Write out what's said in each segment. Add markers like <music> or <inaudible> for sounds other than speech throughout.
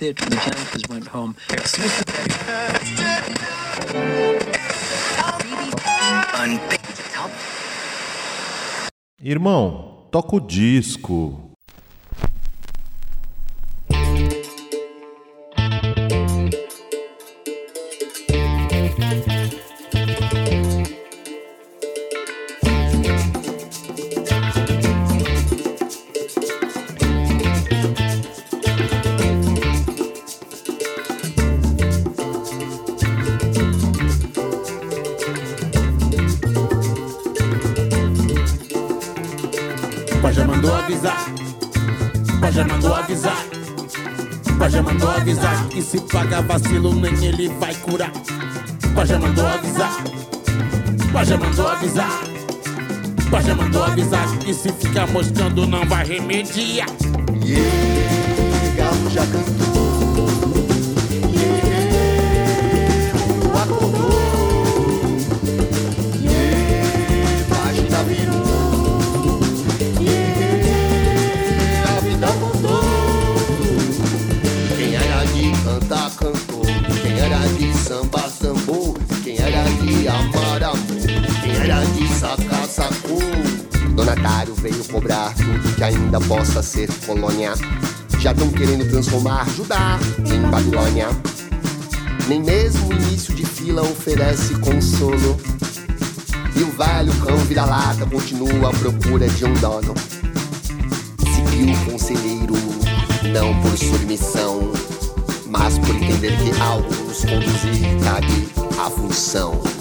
The campers went home. Irmão, toca o disco. Mandou avisar. Pajé mandou avisar. E se ficar moscando, não vai remediar. Yeah, gato já cantou. Ser colônia. Já estão querendo transformar Judá em Babilônia. Nem mesmo o início de fila oferece consolo. E o velho cão vira-lata continua à procura de um dono. Seguiu o conselheiro, não por submissão, mas por entender que algo nos conduzir cabe à função.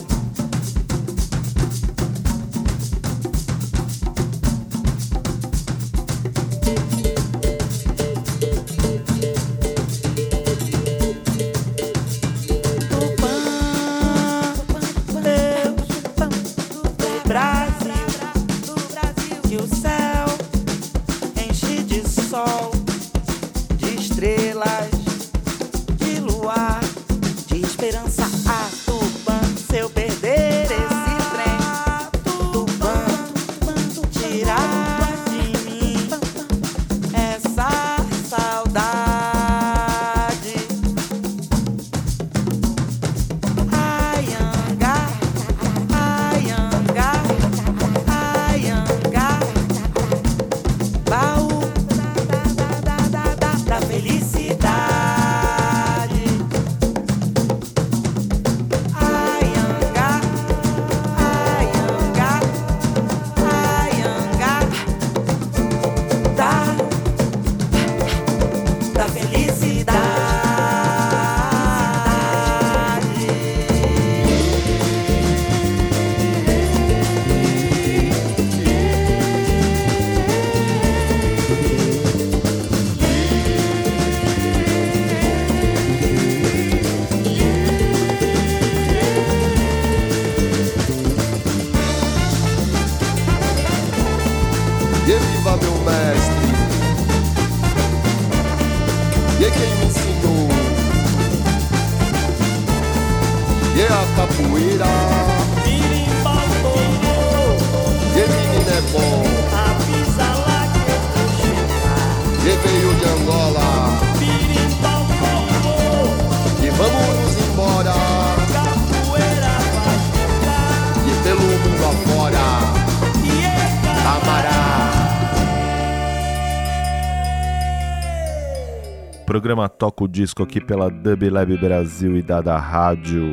Programa Toca o Disco aqui pela Dub Lab Brasil e Dada Rádio.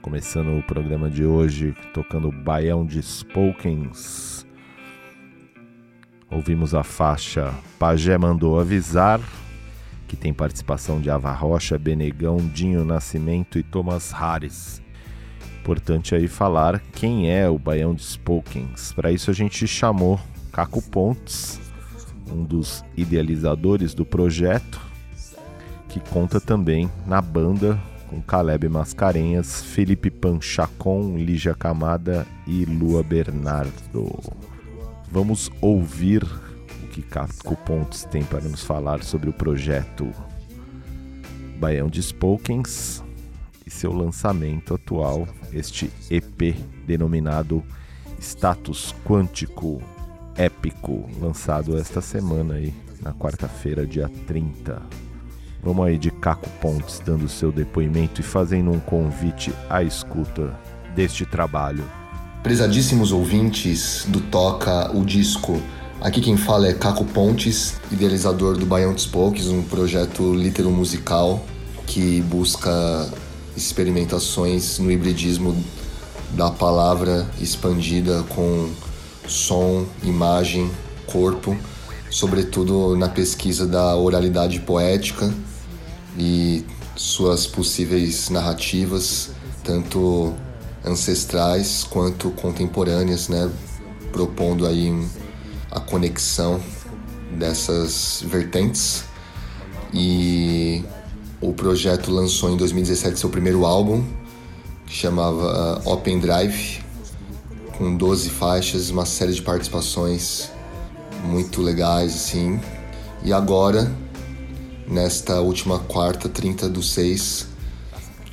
Começando o programa de hoje, tocando Baião de Spokens. Ouvimos a faixa Pajé Mandou Avisar, que tem participação de Ava Rocha, Benegão, Dinho Nascimento e Thomas Harris. Importante aí falar quem é o Baião de Spokens. Para isso a gente chamou Caco Pontes, um dos idealizadores do projeto, que conta também na banda com Caleb Mascarenhas, Felipe Panchacon, Lígia Camada e Lua Bernardo. Vamos ouvir o que Caco Pontes tem para nos falar sobre o projeto Baião de Spokens e seu lançamento atual, este EP denominado Status Quântico Épico, lançado esta semana aí na quarta-feira, dia 30. Vamos aí de Caco Pontes dando seu depoimento e fazendo um convite à escuta deste trabalho. Prezadíssimos ouvintes do Toca o Disco, aqui quem fala é Caco Pontes, idealizador do Baião dos um projeto litero musical que busca experimentações no hibridismo da palavra expandida com som, imagem, corpo, sobretudo na pesquisa da oralidade poética e suas possíveis narrativas, tanto ancestrais quanto contemporâneas, né, propondo aí a conexão dessas vertentes. E o projeto lançou em 2017 seu primeiro álbum, que chamava Open Drive, com 12 faixas, uma série de participações muito legais, assim. E agora, nesta última quarta, 30 do 6,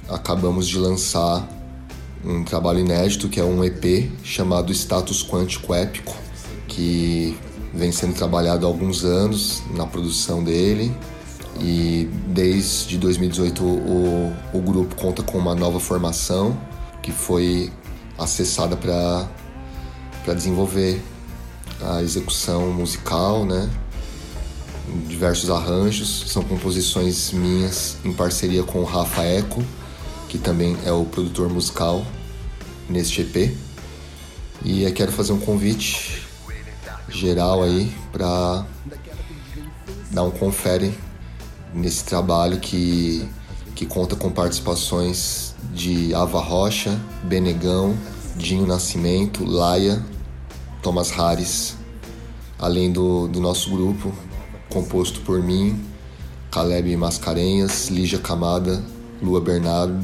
acabamos de lançar um trabalho inédito que é um EP chamado Status Quântico Épico, que vem sendo trabalhado há alguns anos na produção dele. E desde 2018 o, o grupo conta com uma nova formação que foi acessada para desenvolver a execução musical, né? Diversos arranjos, são composições minhas em parceria com o Rafa Eco, que também é o produtor musical neste EP. E eu quero fazer um convite geral aí para dar um confere nesse trabalho que, que conta com participações de Ava Rocha, Benegão, Dinho Nascimento, Laia, Thomas Harris, além do, do nosso grupo, composto por mim, Caleb Mascarenhas, Lígia Camada, Lua Bernardo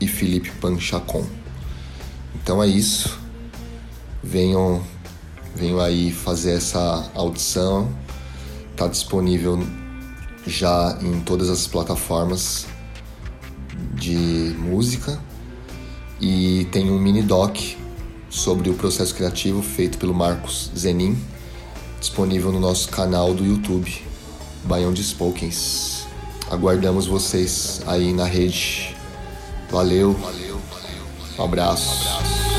e Felipe Panchacon. Então é isso. Venham, venham aí fazer essa audição. Está disponível já em todas as plataformas de música e tem um mini doc sobre o processo criativo feito pelo Marcos Zenin, disponível no nosso canal do YouTube, Baião de Spokens. Aguardamos vocês aí na rede. Valeu, valeu, valeu. Um abraço. Tenta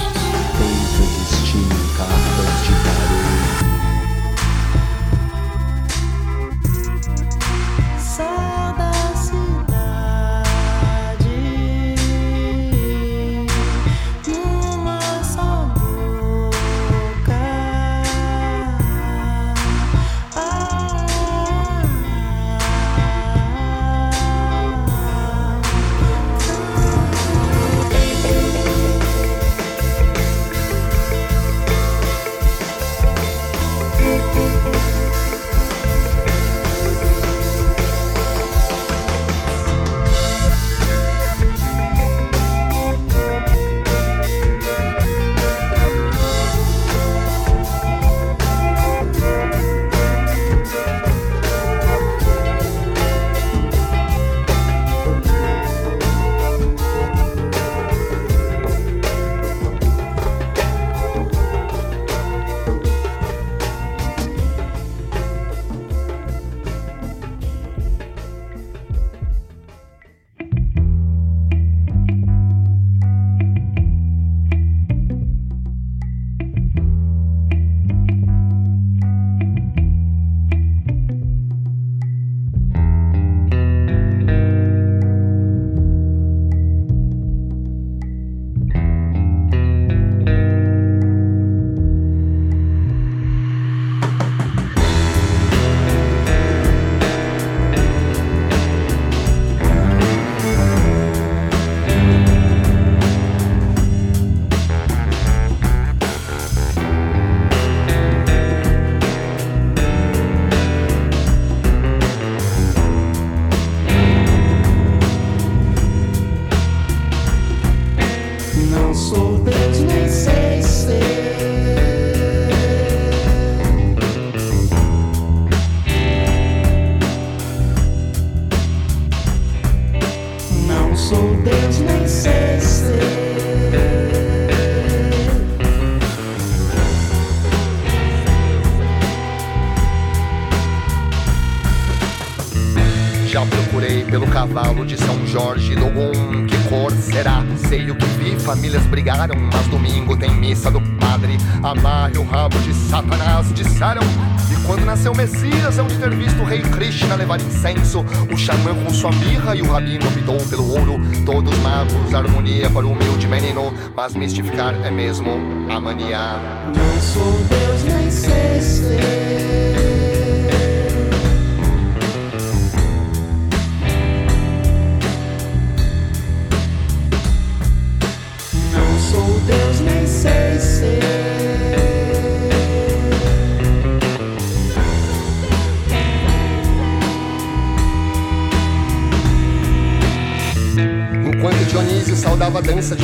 famílias brigaram, mas domingo tem missa do padre. Amarre o rabo de Satanás, disseram. E quando nasceu Messias, hão de ter visto o rei Krishna levar incenso. O xamã com sua mirra e o rabino optou pelo ouro. Todos magos, harmonia para o humilde menino. Mas mistificar é mesmo a mania. Não sou Deus, nem sei ser.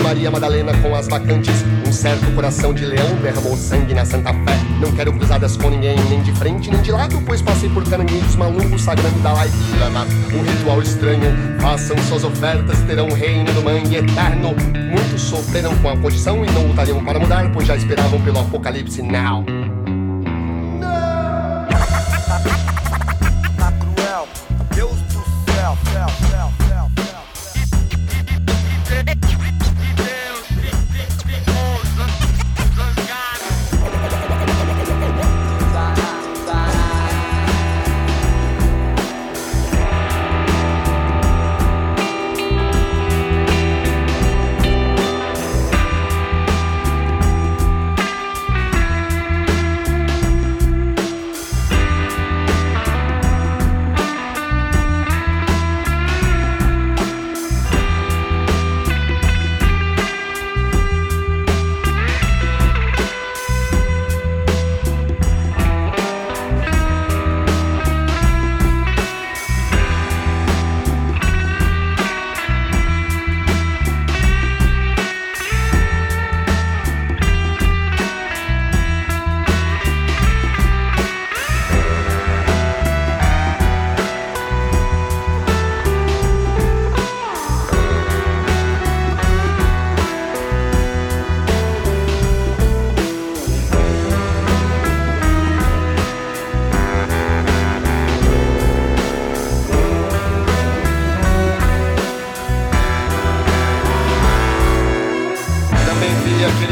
Maria Madalena com as bacantes, um certo coração de leão derramou sangue na Santa Fé. Não quero cruzadas com ninguém, nem de frente nem de lado, pois passei por caranguejos malucos sagrando da Lai Lama. Um ritual estranho, façam suas ofertas, terão o reino do mangue eterno. Muitos sofreram com a condição e não lutariam para mudar, pois já esperavam pelo apocalipse now.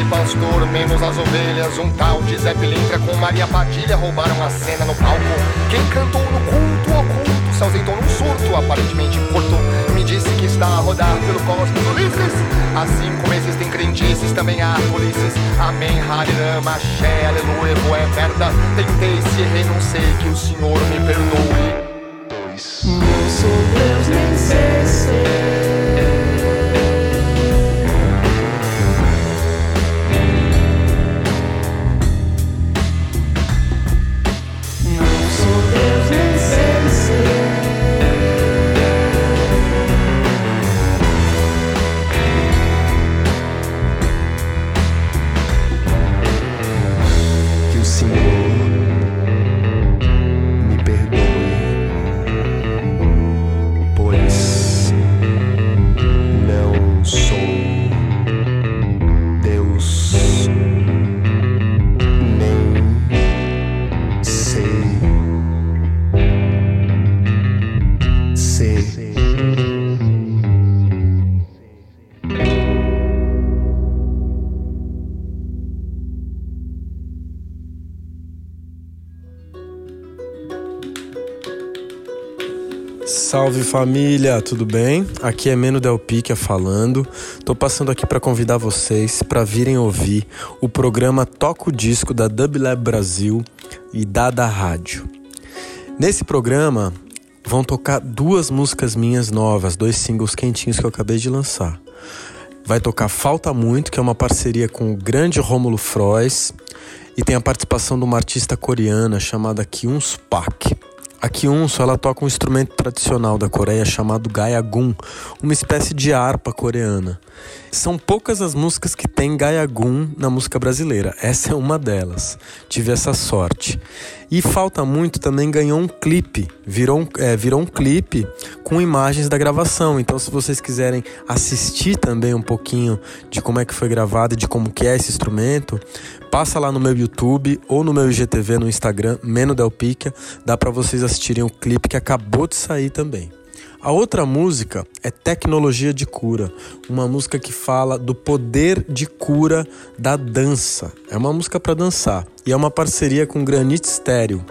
Pastor, menos as ovelhas. Um tal de Zé Pilintra com Maria Padilha roubaram a cena no palco. Quem cantou no culto oculto se ausentou num surto, aparentemente curto. Me disse que está a rodar pelo cosmos Ulisses. Assim como existem crentices, também há polícias. Amém, Harirama, Axé, Aleluia, boa é merda. Tentei, se sei, que o Senhor me perdoe. Não sou Deus, nem sei. Família, tudo bem? Aqui é Meno Del Pica falando. Tô passando aqui para convidar vocês para virem ouvir o programa Toca o Disco da Dublab Brasil e Dada Rádio. Nesse programa vão tocar duas músicas minhas novas, dois singles quentinhos que eu acabei de lançar. Vai tocar Falta Muito, que é uma parceria com o grande Rômulo Frois, e tem a participação de uma artista coreana chamada Kyun Spak. A Kyunso ela toca um instrumento tradicional da Coreia chamado gaiagun, uma espécie de harpa coreana. São poucas as músicas que tem gaiagun na música brasileira. Essa é uma delas. Tive essa sorte. E falta muito também ganhou um clipe, virou um, é, virou um clipe com imagens da gravação. Então, se vocês quiserem assistir também um pouquinho de como é que foi gravado e de como que é esse instrumento, passa lá no meu YouTube ou no meu IGTV no Instagram, Meno dá para vocês assistirem o clipe que acabou de sair também. A outra música é Tecnologia de Cura, uma música que fala do poder de cura da dança. É uma música para dançar e é uma parceria com Granite Stereo.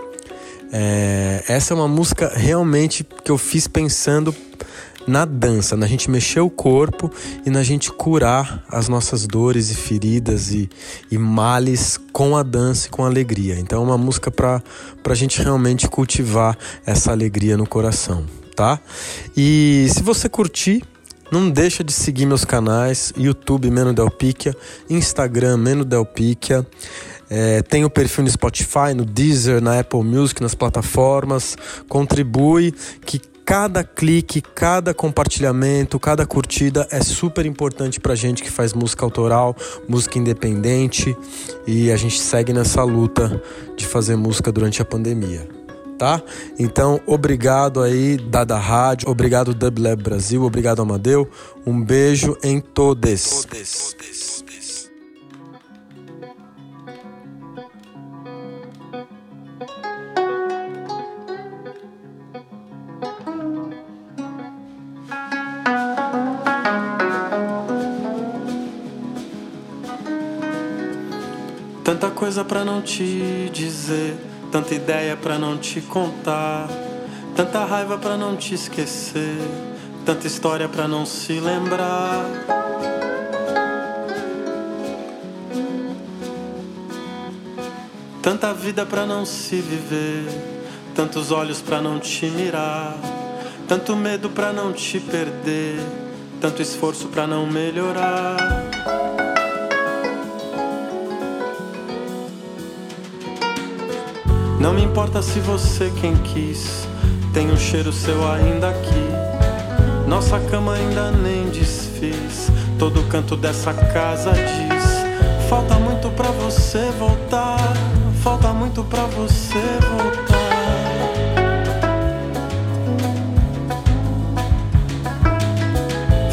É, essa é uma música realmente que eu fiz pensando na dança, na gente mexer o corpo e na gente curar as nossas dores e feridas e, e males com a dança e com a alegria. Então é uma música para a gente realmente cultivar essa alegria no coração, tá? E se você curtir, não deixa de seguir meus canais, YouTube Meno Delpiquia, Instagram Meno Delpiquia. É, tem o perfil no Spotify, no Deezer, na Apple Music, nas plataformas. Contribui que cada clique, cada compartilhamento, cada curtida é super importante pra gente que faz música autoral, música independente e a gente segue nessa luta de fazer música durante a pandemia. Tá? Então, obrigado aí, Dada Rádio, obrigado Dublab Brasil, obrigado Amadeu, um beijo em todos. todes. Tanta coisa pra não te dizer, tanta ideia pra não te contar, tanta raiva pra não te esquecer, tanta história pra não se lembrar. Tanta vida pra não se viver, tantos olhos pra não te mirar, tanto medo pra não te perder, tanto esforço pra não melhorar. Não me importa se você quem quis, tem um cheiro seu ainda aqui. Nossa cama ainda nem desfiz, todo canto dessa casa diz: Falta muito pra você voltar, falta muito pra você voltar.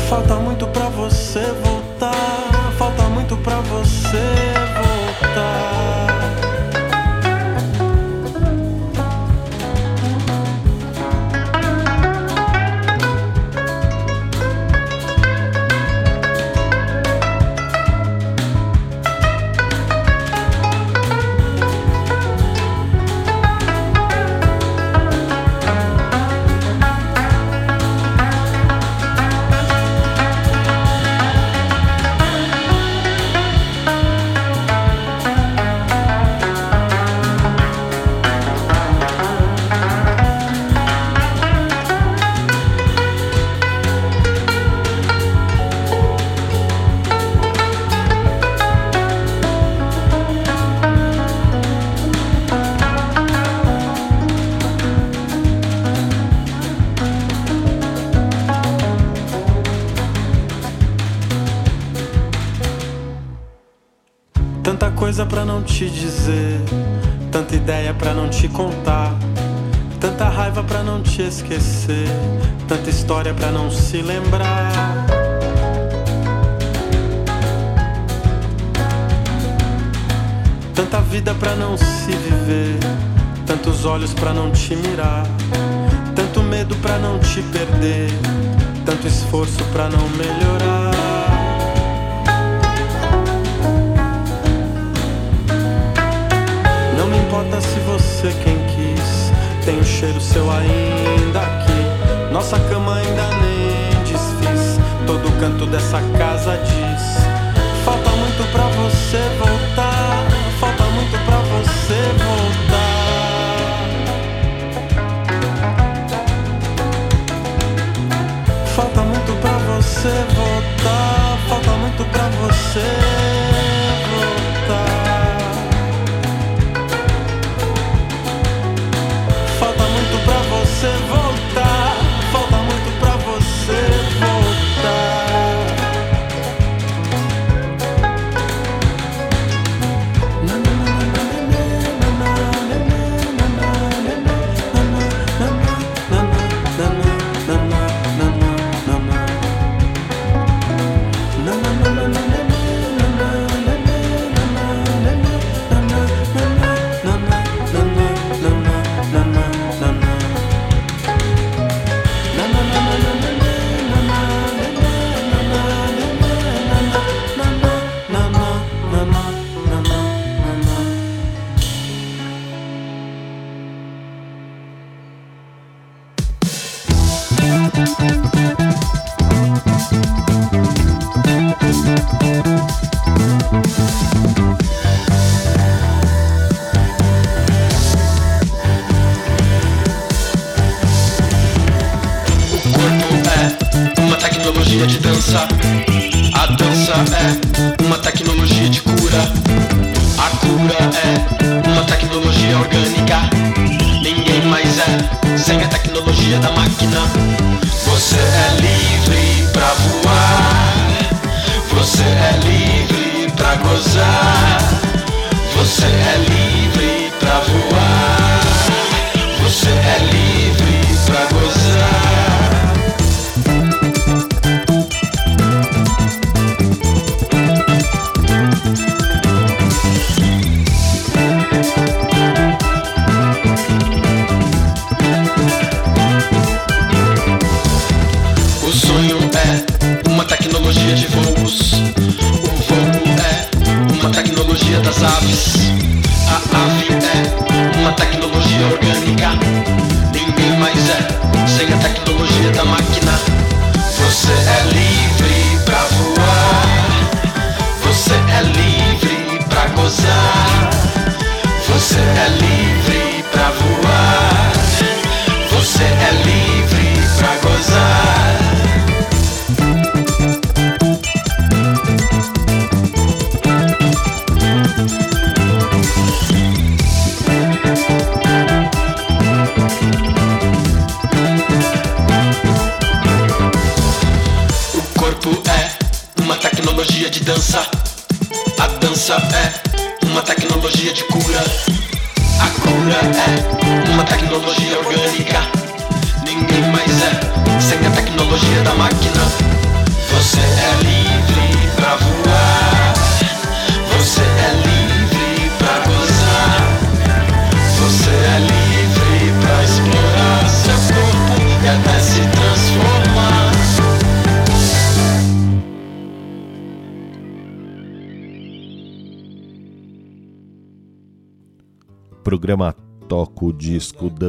Falta muito pra você voltar, falta muito pra você voltar. Esquecer, tanta história para não se lembrar. Tanta vida para não se viver, tantos olhos para não te mirar, tanto medo para não te perder, tanto esforço para não melhorar. importa se você quem quis, tem o cheiro seu ainda canto dessa casa diz.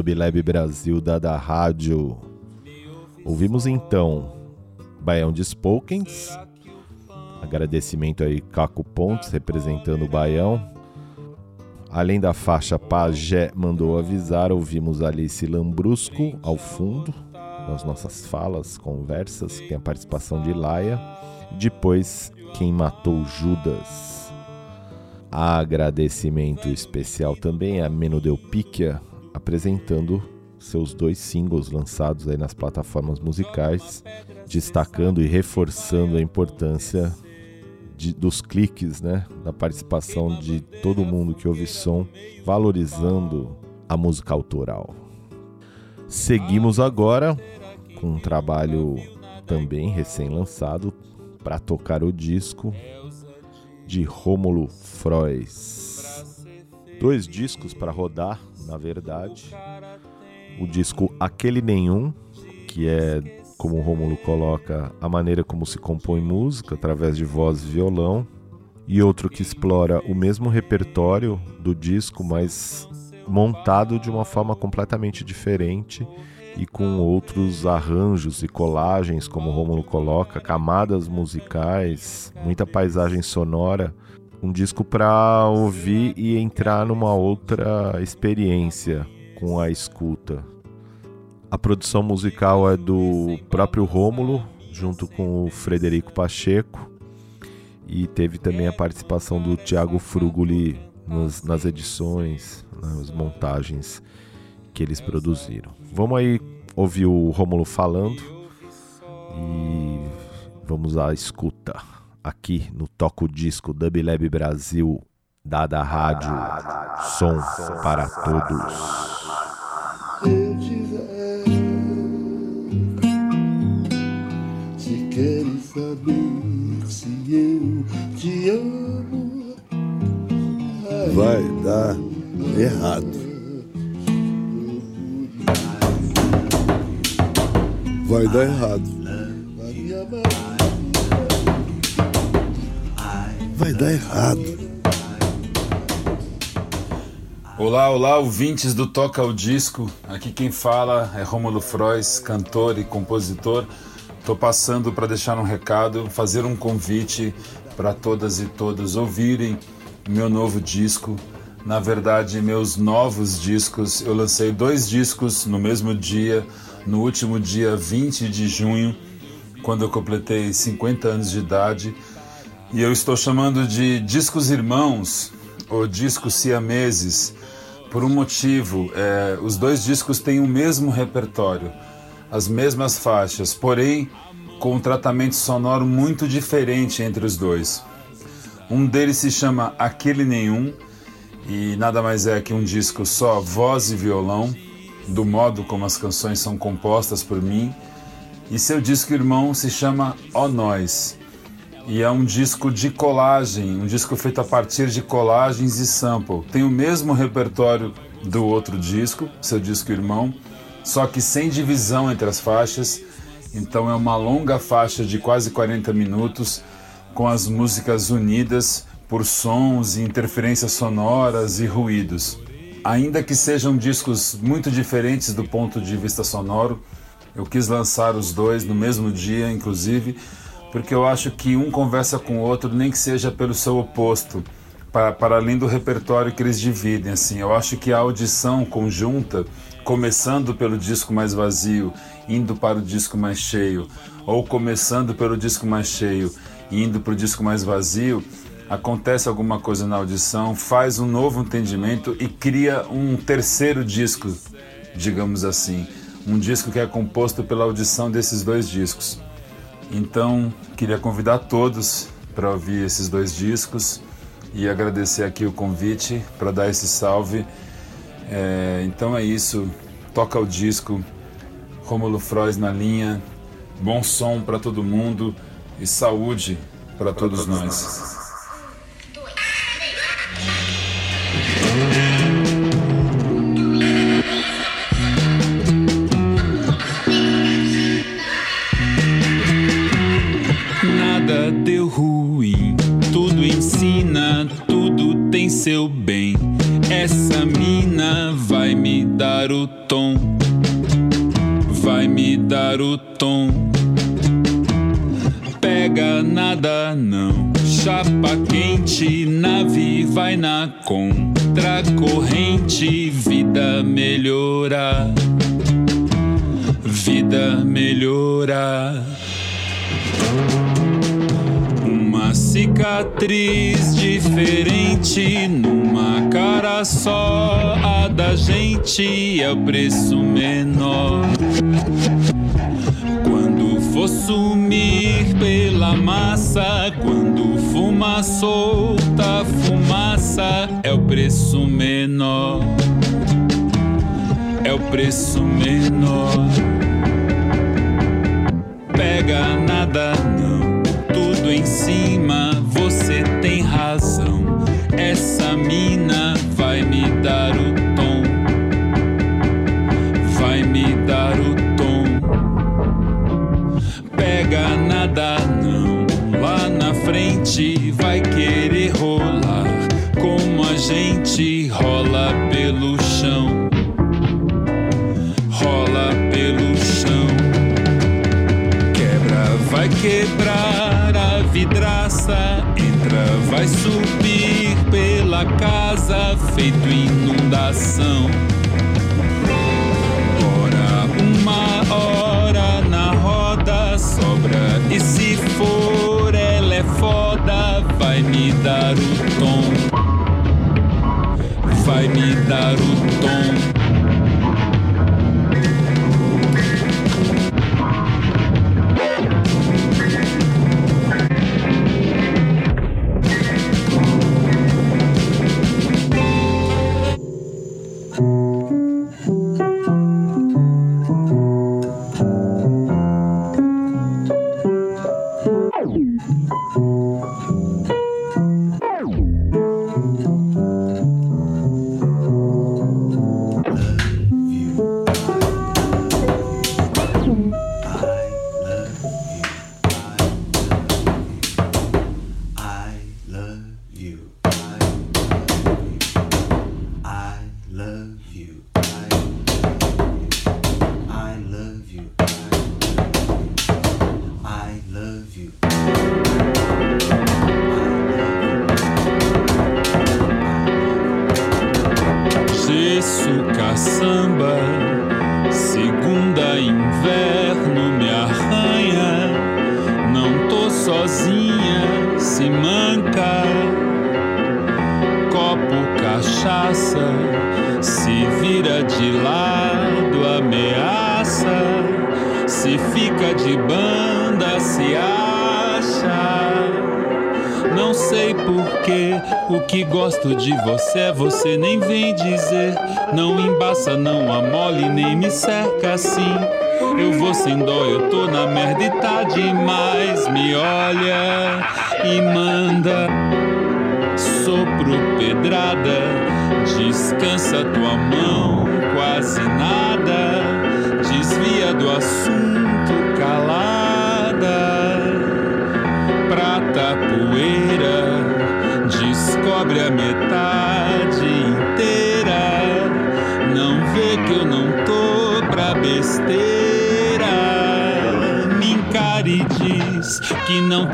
Dub Brasil da da Rádio. Ouvimos então Baião de Spokens. Agradecimento aí Caco Pontes representando o Baião. Além da faixa Pajé mandou avisar, ouvimos Alice Lambrusco ao fundo, nas nossas falas, conversas, tem a participação de Laia. Depois, Quem Matou Judas, Agradecimento especial também a Menodeupiquia, apresentando seus dois singles lançados aí nas plataformas musicais, destacando e reforçando a importância de, dos cliques, né, da participação de todo mundo que ouve som, valorizando a música autoral. Seguimos agora com um trabalho também recém-lançado para tocar o disco de Rômulo Frois. Dois discos para rodar, na verdade. O disco Aquele Nenhum, que é, como o Rômulo coloca, a maneira como se compõe música, através de voz e violão. E outro que explora o mesmo repertório do disco, mas montado de uma forma completamente diferente e com outros arranjos e colagens, como o Romulo coloca, camadas musicais, muita paisagem sonora, um disco para ouvir e entrar numa outra experiência com a escuta. A produção musical é do próprio Rômulo, junto com o Frederico Pacheco, e teve também a participação do Tiago Frugoli nas, nas edições, nas montagens que eles produziram. Vamos aí ouvir o Rômulo falando e vamos à escuta aqui no Toco Disco Dub Lab Brasil, dada rádio, som para todos. Se queres saber se eu te amo, vai dar errado. vai dar errado. Vai dar errado. Olá, olá, ouvintes do Toca o Disco. Aqui quem fala é Rômulo Frois, cantor e compositor. Estou passando para deixar um recado, fazer um convite para todas e todos ouvirem meu novo disco. Na verdade, meus novos discos. Eu lancei dois discos no mesmo dia, no último dia 20 de junho, quando eu completei 50 anos de idade. E eu estou chamando de Discos Irmãos ou Discos Siameses por um motivo. É, os dois discos têm o mesmo repertório, as mesmas faixas, porém com um tratamento sonoro muito diferente entre os dois. Um deles se chama Aquele Nenhum e nada mais é que um disco só voz e violão, do modo como as canções são compostas por mim. E seu disco irmão se chama Ó Nós e é um disco de colagem, um disco feito a partir de colagens e sample. Tem o mesmo repertório do outro disco, seu disco irmão, só que sem divisão entre as faixas. Então é uma longa faixa de quase 40 minutos com as músicas unidas por sons e interferências sonoras e ruídos. Ainda que sejam discos muito diferentes do ponto de vista sonoro, eu quis lançar os dois no mesmo dia, inclusive, porque eu acho que um conversa com o outro, nem que seja pelo seu oposto, para, para além do repertório que eles dividem. Assim, eu acho que a audição conjunta, começando pelo disco mais vazio, indo para o disco mais cheio, ou começando pelo disco mais cheio, indo para o disco mais vazio, acontece alguma coisa na audição, faz um novo entendimento e cria um terceiro disco, digamos assim. Um disco que é composto pela audição desses dois discos. Então, queria convidar todos para ouvir esses dois discos e agradecer aqui o convite para dar esse salve. É, então é isso, toca o disco, Rômulo Frois na linha, bom som para todo mundo e saúde para todos nós. deu seu bem. Essa mina vai me dar o tom. Vai me dar o tom. Pega nada não. Chapa quente, nave vai na contra corrente. Vida melhorar. Vida melhorar cicatriz diferente numa cara só. A da gente é o preço menor. Quando for sumir pela massa, quando fuma solta fumaça, é o preço menor. É o preço menor. Pega nada em cima, você tem razão. Essa mina vai me dar o feito inundação. Ora, uma hora na roda sobra, e se for ela é foda, vai me dar o tom. Vai me dar o tom. Que eu não tô pra besteira. Me encare e diz que não.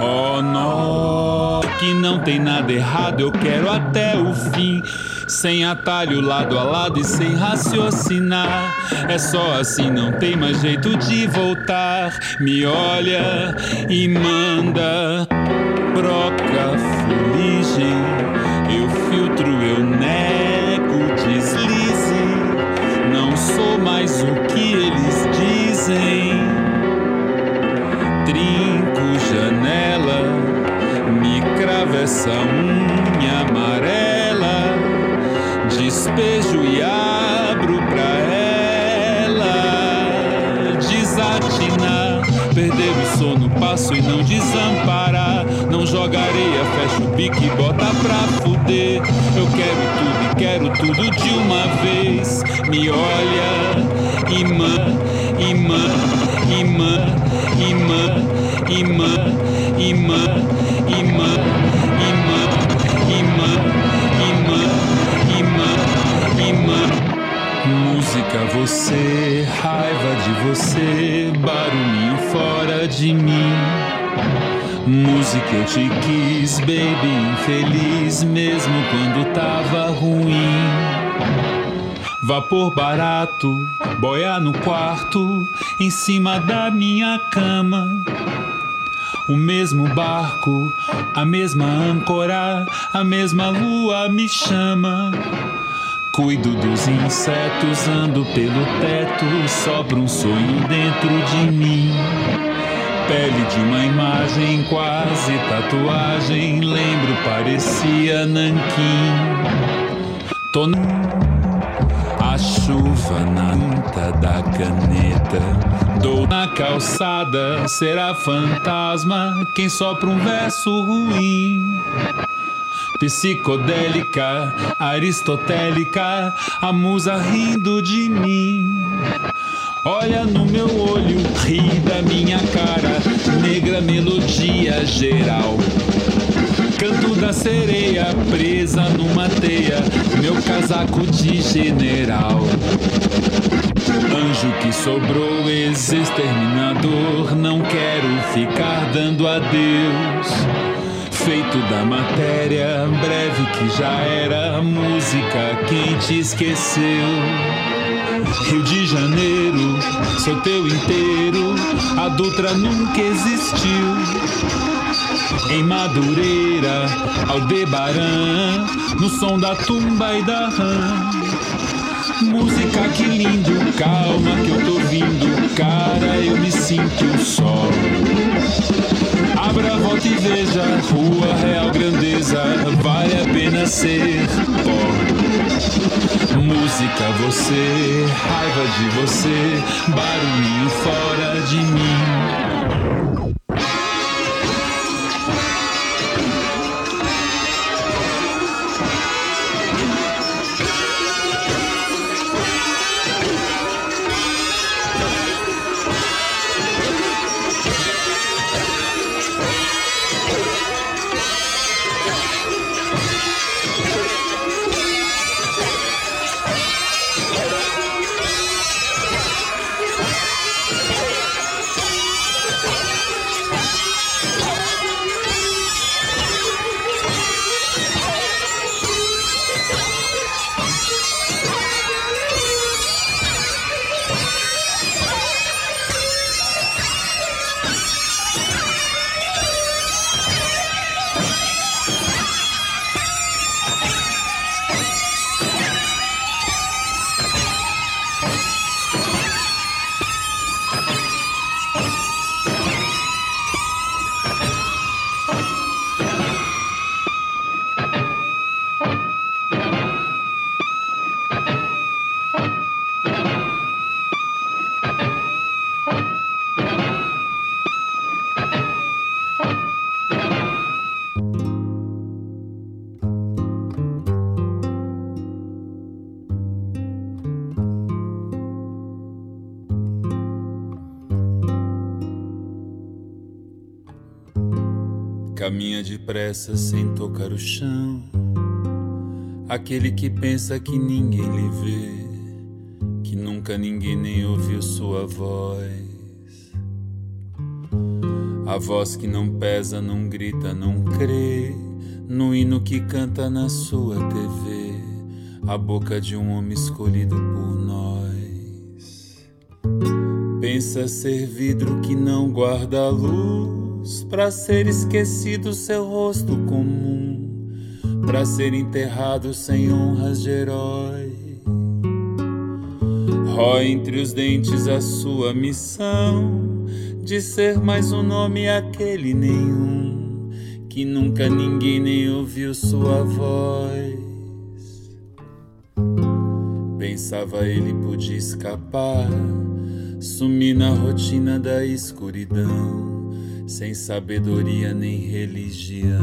Oh, não, que não tem nada errado, eu quero até o fim. Sem atalho, lado a lado e sem raciocinar. É só assim, não tem mais jeito de voltar. Me olha e manda broca, fuligem. Eu filtro, eu nego, deslize. Não sou mais o que eles dizem. Trinco janela, me crava essa unha amarela despejo e abro pra ela desatinar, perder o sono, passo e não desamparar. Não joga areia, fecha o bico e bota pra fuder. Eu quero tudo e quero tudo de uma vez. Me olha, imã, imã, imã, imã, imã, imã, imã, imã, imã, imã, imã. Música, você, raiva de você, barulhinho fora de mim. Música, eu te quis, baby, infeliz, mesmo quando tava ruim. Vapor barato, boia no quarto, em cima da minha cama. O mesmo barco, a mesma âncora, a mesma lua me chama. Cuido dos insetos, ando pelo teto, sobra um sonho dentro de mim. Pele de uma imagem, quase tatuagem, lembro, parecia nanquim. Tô no... A chuva na tinta da caneta. Dou na calçada, será fantasma quem sopra um verso ruim. Psicodélica, aristotélica, a musa rindo de mim. Olha no meu olho, ri da minha cara, negra melodia geral. Canto da sereia presa numa teia, meu casaco de general. Anjo que sobrou, ex-exterminador, não quero ficar dando adeus. Feito da matéria, breve que já era música, quem te esqueceu? Rio de Janeiro, sou teu inteiro, a Dutra nunca existiu. Em Madureira, Aldebaran, no som da tumba e da rã. Música que lindo, calma que eu tô vindo, cara, eu me sinto só. Abra volta e veja, rua real grandeza, vale a pena ser pó. Música você, raiva de você, barulhinho fora de mim. Depressa sem tocar o chão. Aquele que pensa que ninguém lhe vê, que nunca ninguém nem ouviu sua voz. A voz que não pesa, não grita, não crê no hino que canta na sua TV, a boca de um homem escolhido por nós. Pensa ser vidro que não guarda luz, para ser esquecido seu rosto comum, para ser enterrado sem honras de herói. Rói entre os dentes a sua missão de ser mais um nome aquele nenhum, que nunca ninguém nem ouviu sua voz. Pensava ele podia escapar, sumir na rotina da escuridão, sem sabedoria nem religião.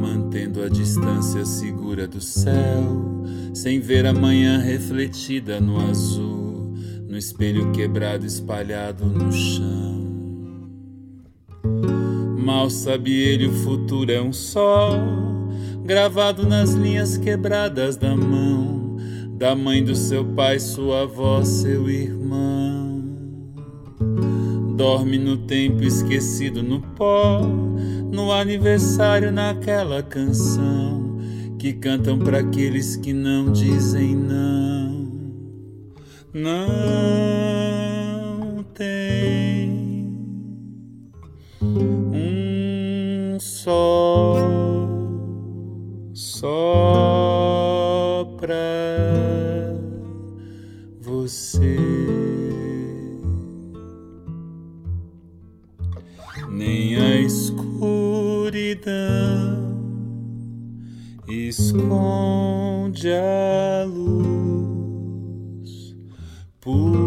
Mantendo a distância segura do céu, sem ver a manhã refletida no azul, no espelho quebrado espalhado no chão. Mal sabe ele, o futuro é um sol gravado nas linhas quebradas da mão da mãe do seu pai, sua avó, seu irmão. Dorme no tempo esquecido no pó, no aniversário naquela canção que cantam para aqueles que não dizem não. Não tem um só só esconde a luz. Por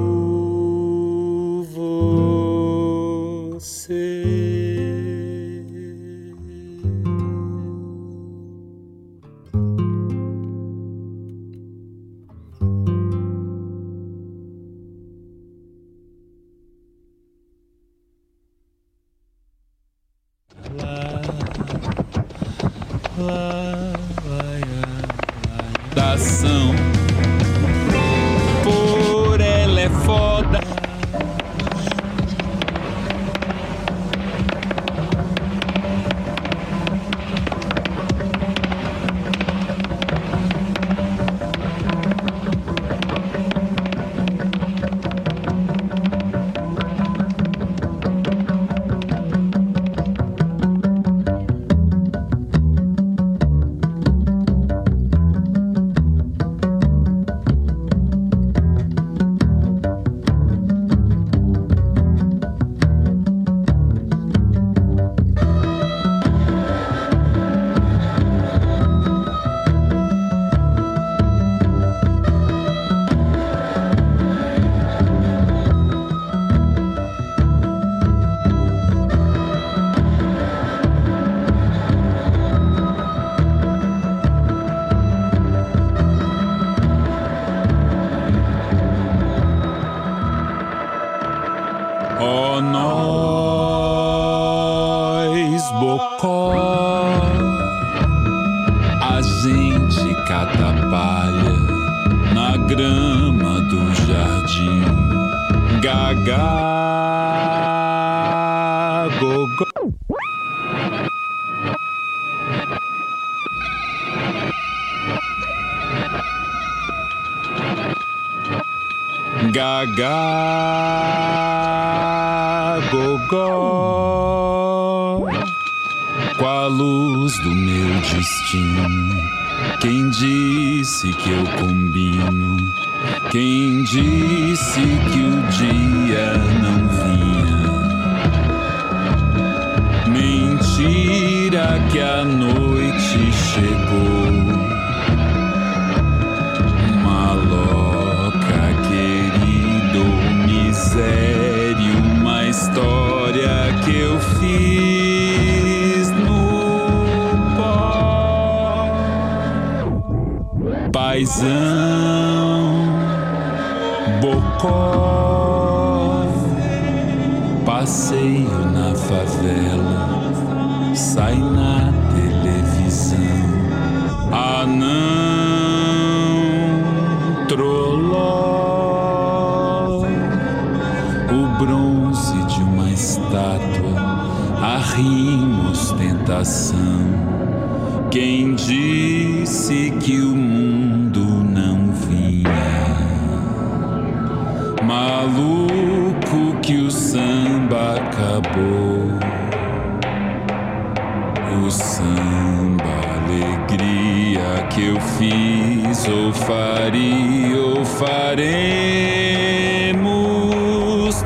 Samba, alegria que eu fiz, ou faria, ou faremos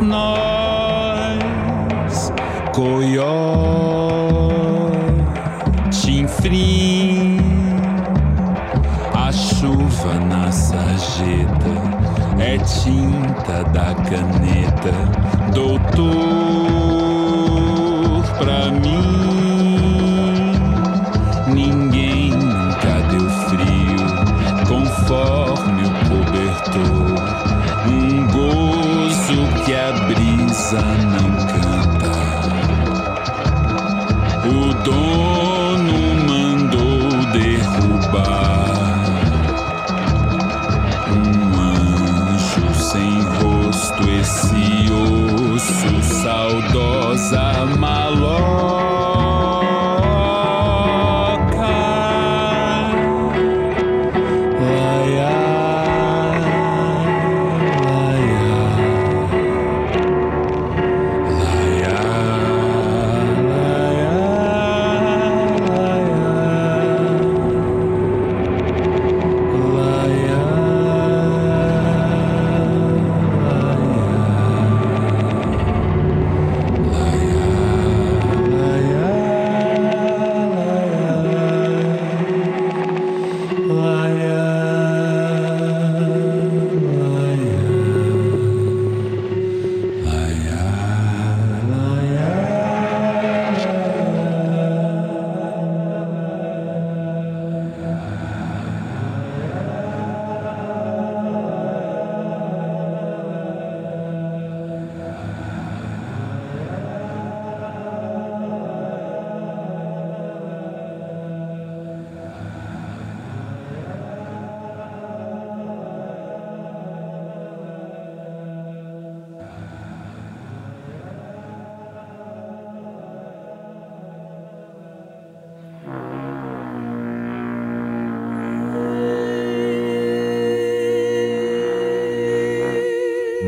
nós. Coiote, chinfrim, a chuva na sarjeta é tinta da caneta, doutor, brisa não canta. O dono mandou derrubar.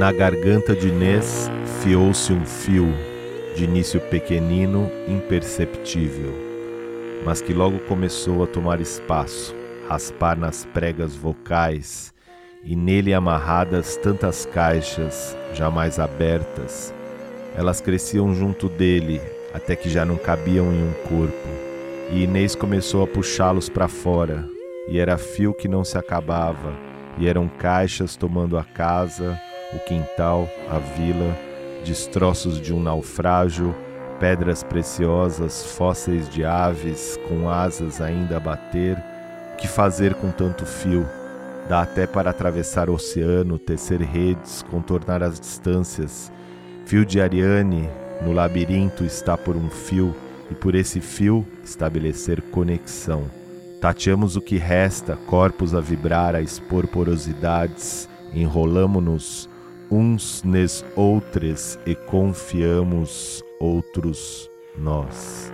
Na garganta de Inês fiou-se um fio, de início pequenino, imperceptível, mas que logo começou a tomar espaço, raspar nas pregas vocais e nele amarradas tantas caixas, jamais abertas. Elas cresciam junto dele, até que já não cabiam em um corpo. E Inês começou a puxá-los para fora, e era fio que não se acabava, e eram caixas tomando a casa, o quintal, a vila, destroços de um naufrágio, pedras preciosas, fósseis de aves com asas ainda a bater. O que fazer com tanto fio? Dá até para atravessar o oceano, tecer redes, contornar as distâncias. Fio de Ariane no labirinto está por um fio, e por esse fio estabelecer conexão. Tateamos o que resta, corpos a vibrar, a expor porosidades, enrolamo-nos uns nes outres e confiamos outros nós.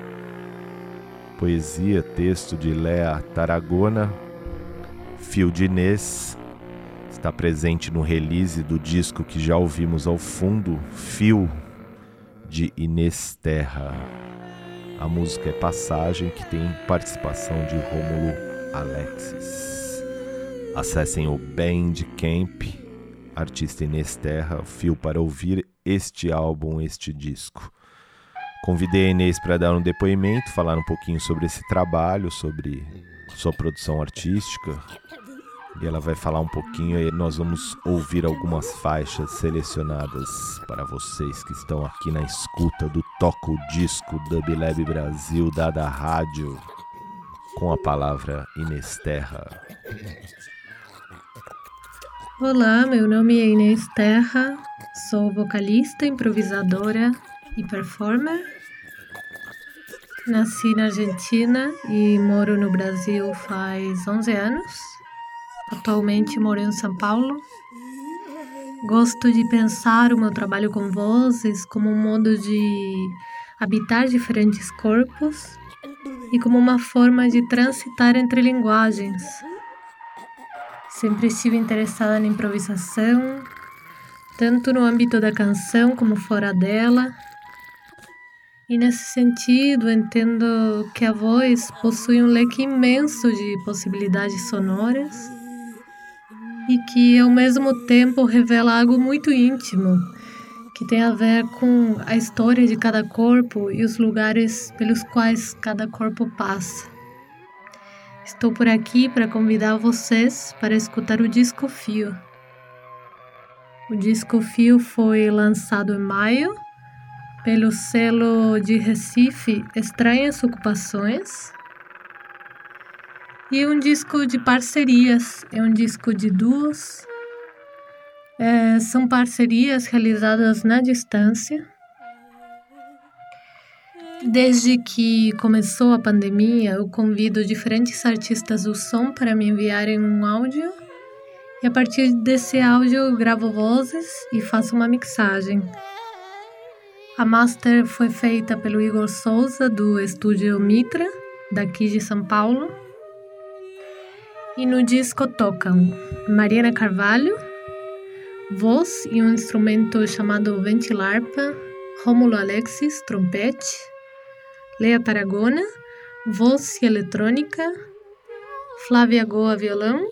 Poesia, texto de Léa Tarragona, Fio de Inês, está presente no release do disco que já ouvimos ao fundo, Fio de Inês Terra. A música é Passagem, que tem participação de Rômulo Alexis. Acessem o Bandcamp, artista Inês Terra, fio para ouvir este álbum, este disco. Convidei a Inês para dar um depoimento, falar um pouquinho sobre esse trabalho, sobre sua produção artística. E ela vai falar um pouquinho e nós vamos ouvir algumas faixas selecionadas para vocês que estão aqui na escuta do Toco Disco Dub Lab Brasil, dada rádio, com a palavra Inês Terra. Olá, meu nome é Inês Terra, sou vocalista, improvisadora e performer. Nasci na Argentina e moro no Brasil faz 11 anos. Atualmente moro em São Paulo. Gosto de pensar o meu trabalho com vozes como um modo de habitar diferentes corpos e como uma forma de transitar entre linguagens. Sempre estive interessada na improvisação, tanto no âmbito da canção como fora dela. E nesse sentido, entendo que a voz possui um leque imenso de possibilidades sonoras e que ao mesmo tempo revela algo muito íntimo, que tem a ver com a história de cada corpo e os lugares pelos quais cada corpo passa. Estou por aqui para convidar vocês para escutar o disco Fio. O disco Fio foi lançado em maio pelo selo de Recife Estranhas Ocupações. E um disco de parcerias, é um disco de duos. É, são parcerias realizadas na distância. Desde que começou a pandemia, eu convido diferentes artistas do som para me enviarem um áudio. E a partir desse áudio eu gravo vozes e faço uma mixagem. A master foi feita pelo Igor Souza, do estúdio Mitra, daqui de São Paulo. E no disco tocam Mariana Carvalho, voz e um instrumento chamado ventilarpa, Rômulo Alexis, trompete, Leia Tarragona, voz e eletrônica, Flávia Goa, violão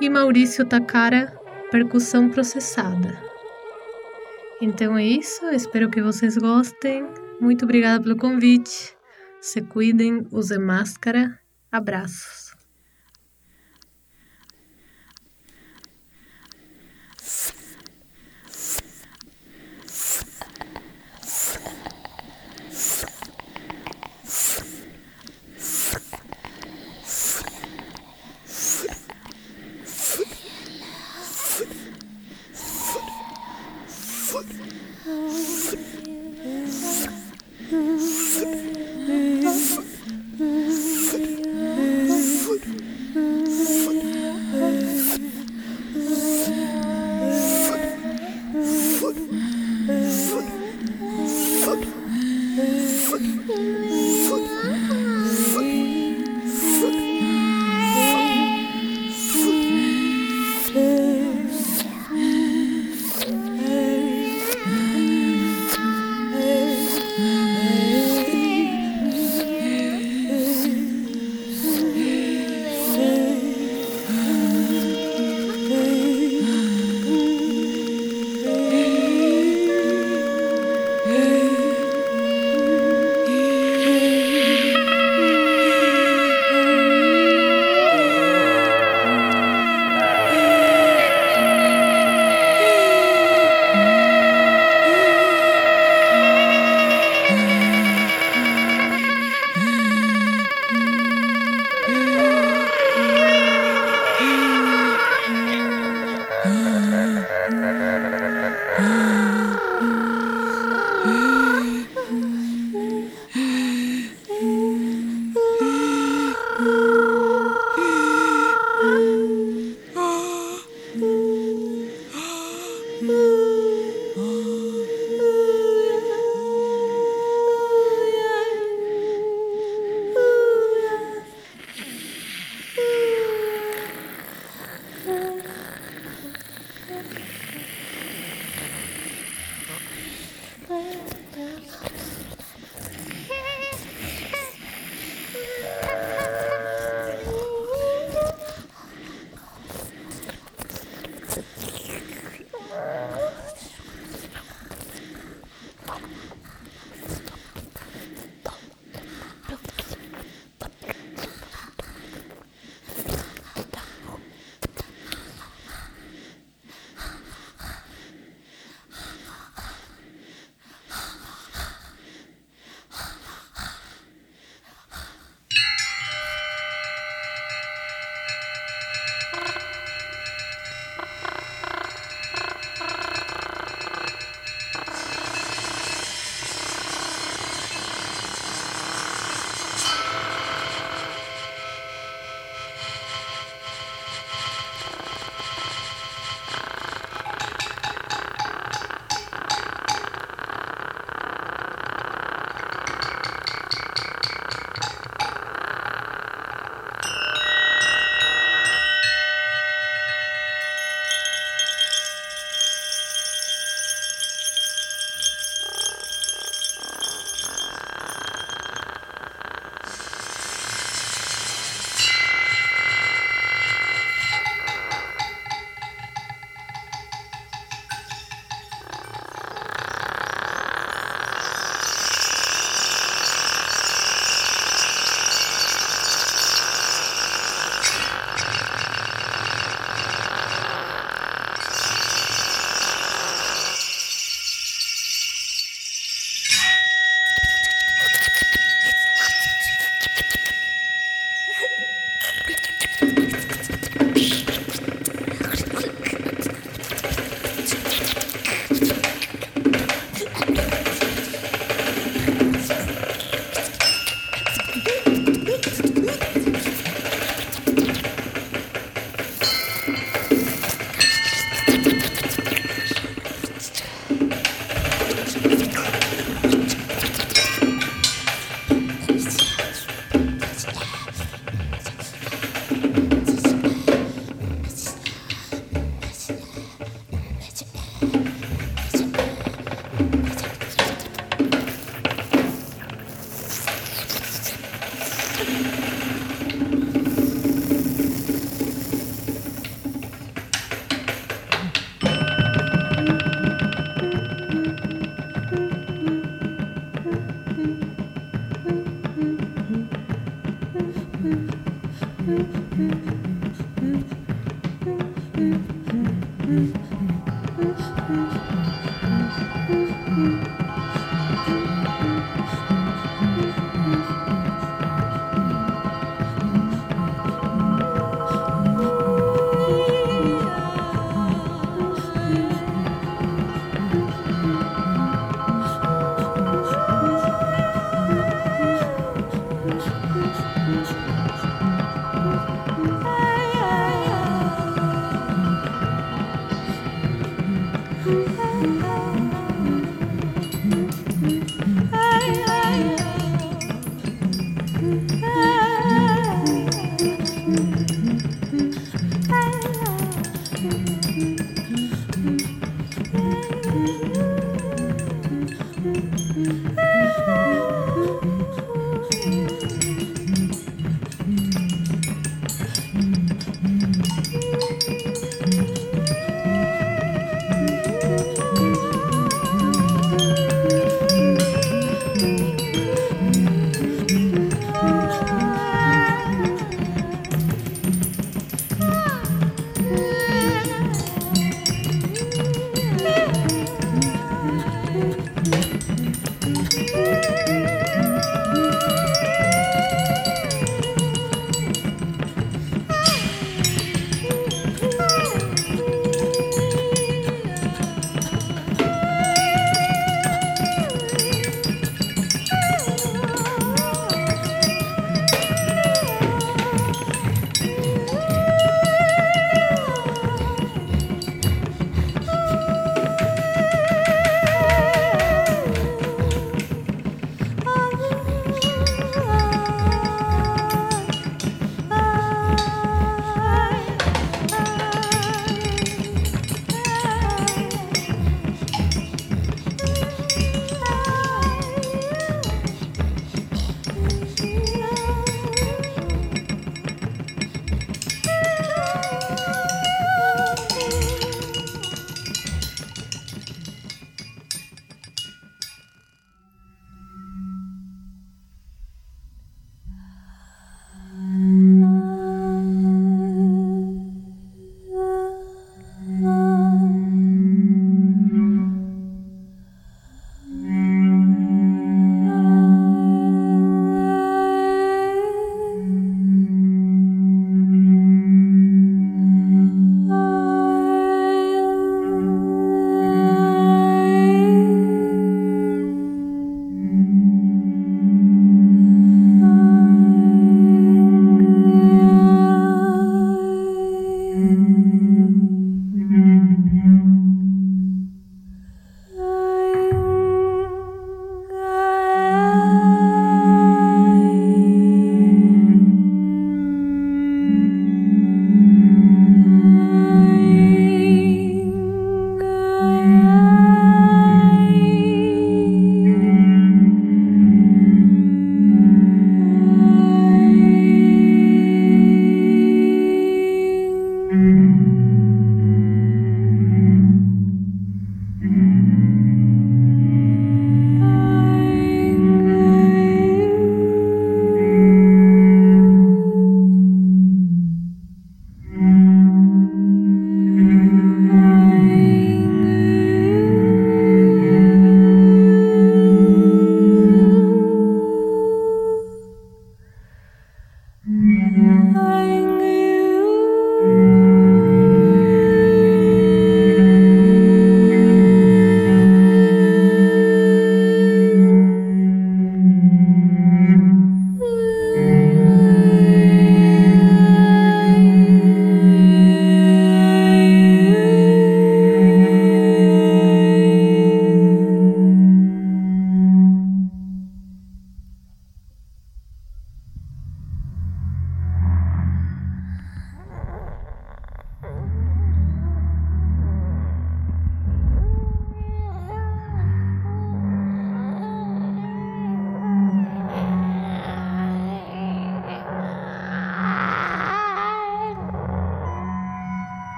e Maurício Takara, percussão processada. Então é isso, espero que vocês gostem. Muito obrigada pelo convite. Se cuidem, usem máscara. Abraços. Mm-hmm. <laughs>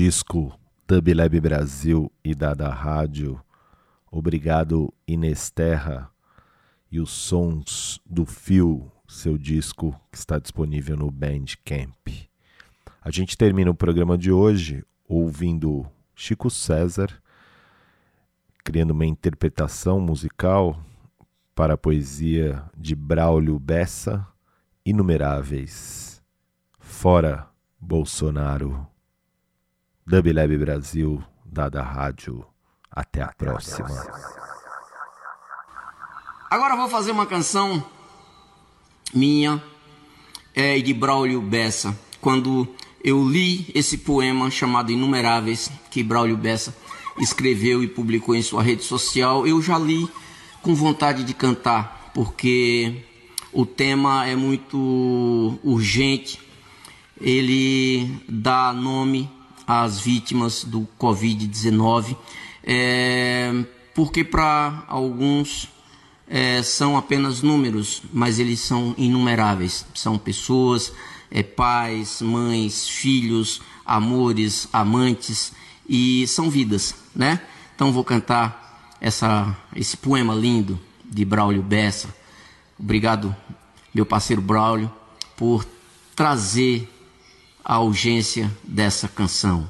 Disco, Dub Lab Brasil e Dada Rádio. Obrigado Inesterra e os sons do Fio, seu disco que está disponível no Bandcamp. A gente termina o programa de hoje ouvindo Chico César criando uma interpretação musical para a poesia de Braulio Bessa, Inumeráveis. Fora Bolsonaro. Dub Lab Brasil, Dada Rádio. Até a próxima. Agora vou fazer uma canção minha é, de Braulio Bessa. Quando eu li esse poema chamado Inumeráveis, que Braulio Bessa escreveu e publicou em sua rede social, eu já li com vontade de cantar, porque o tema é muito urgente. Ele dá nome às vítimas do Covid-19, é, porque para alguns é, são apenas números, mas eles são inumeráveis. São pessoas, é, pais, mães, filhos, amores, amantes e são vidas, né? Então vou cantar essa, esse poema lindo de Braulio Bessa. Obrigado, meu parceiro Braulio, por trazer a urgência dessa canção.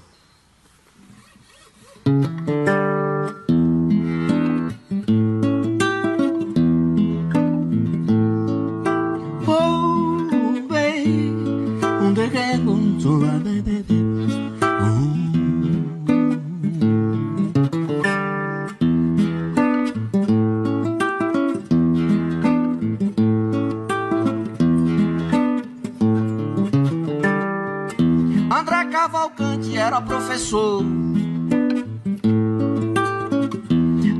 Professor,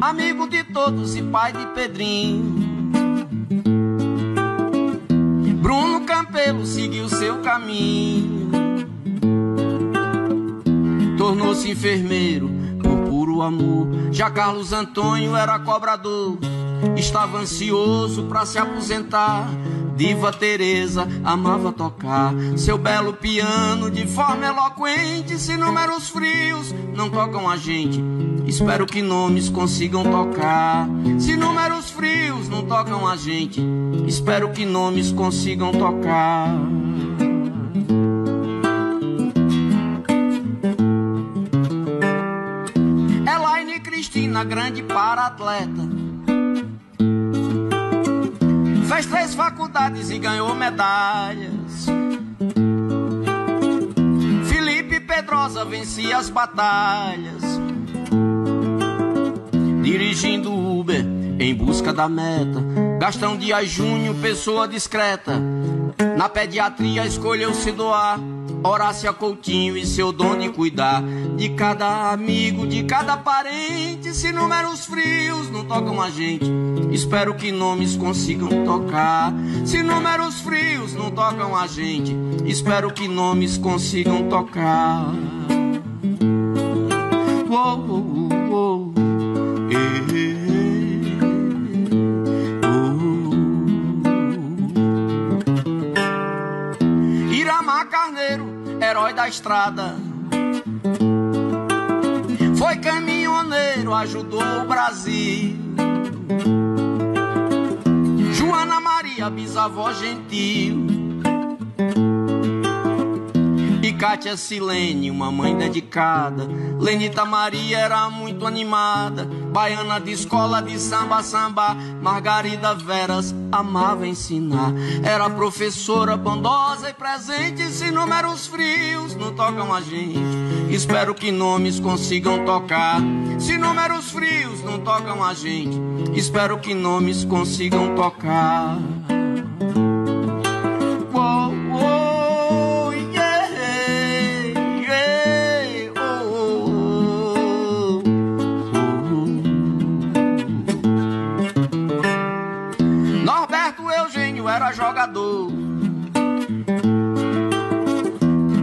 amigo de todos e pai de Pedrinho. Bruno Campelo seguiu seu caminho, tornou-se enfermeiro por puro amor. Já Carlos Antônio era cobrador, estava ansioso para se aposentar Diva Teresa amava tocar seu belo piano de forma eloquente. Se números frios não tocam a gente, espero que nomes consigam tocar. Se números frios não tocam a gente, espero que nomes consigam tocar. Elaine Cristina, grande para fez três faculdades e ganhou medalhas. Felipe Pedrosa vencia as batalhas, dirigindo Uber em busca da meta. Gastão Dias Júnior, pessoa discreta, na pediatria escolheu se doar Horácia Coutinho e seu dom de cuidar de cada amigo, de cada parente. Se números frios não tocam a gente, espero que nomes consigam tocar. Se números frios não tocam a gente, espero que nomes consigam tocar. Uou, uou, uou. herói da estrada. Foi caminhoneiro, ajudou o Brasil. Maria, bisavó gentil. Kátia Silene, uma mãe dedicada. Lenita Maria era muito animada. Baiana de escola de samba, samba. Margarida Veras amava ensinar. Era professora bondosa e presente. Se números frios não tocam a gente, espero que nomes consigam tocar. Se números frios não tocam a gente, espero que nomes consigam tocar. Jogador.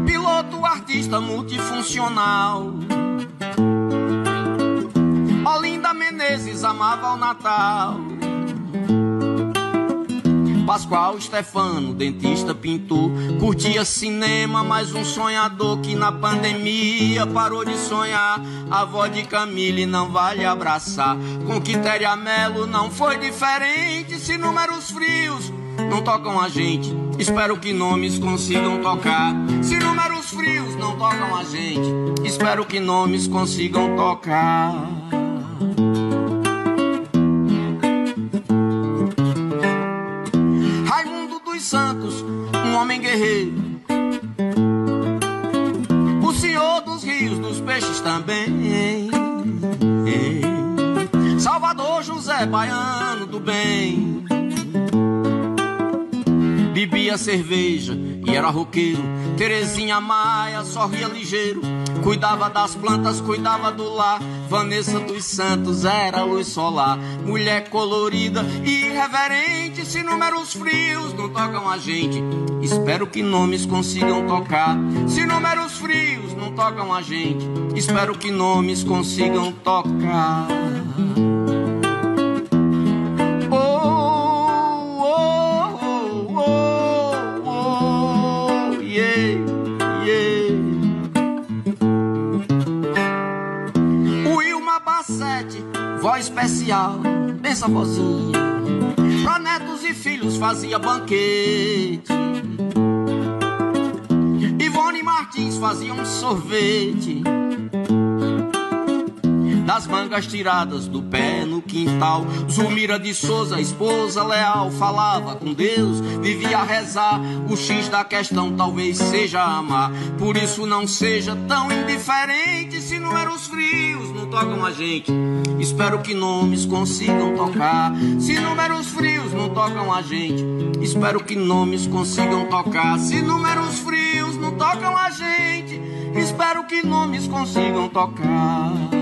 Piloto, artista multifuncional. Olinda Menezes amava o Natal. Pascoal Stefano, dentista, pintor, curtia cinema, mais um sonhador que na pandemia parou de sonhar. A avó de Camille não vale abraçar. Com Quitéria Melo não foi diferente. Se números frios não tocam a gente, espero que nomes consigam tocar. Se números frios não tocam a gente, espero que nomes consigam tocar. Raimundo dos Santos, um homem guerreiro. O senhor dos rios, dos peixes também. Salvador José Baiano do bem. Bebia cerveja e era roqueiro. Terezinha Maia sorria ligeiro. Cuidava das plantas, cuidava do lar. Vanessa dos Santos era luz solar. Mulher colorida e irreverente. Se números frios não tocam a gente, espero que nomes consigam tocar. Se números frios não tocam a gente, espero que nomes consigam tocar. Especial, benção vozinha. Pra netos e filhos fazia banquete. Ivone Martins fazia um sorvete. Das mangas tiradas do pé no quintal. Zulmira de Souza, esposa leal, falava com Deus, vivia a rezar. O X da questão talvez seja amar. Por isso não seja tão indiferente se números frios não tocam a gente. Espero que nomes consigam tocar. Se números frios não tocam a gente, espero que nomes consigam tocar. Se números frios não tocam a gente, espero que nomes consigam tocar.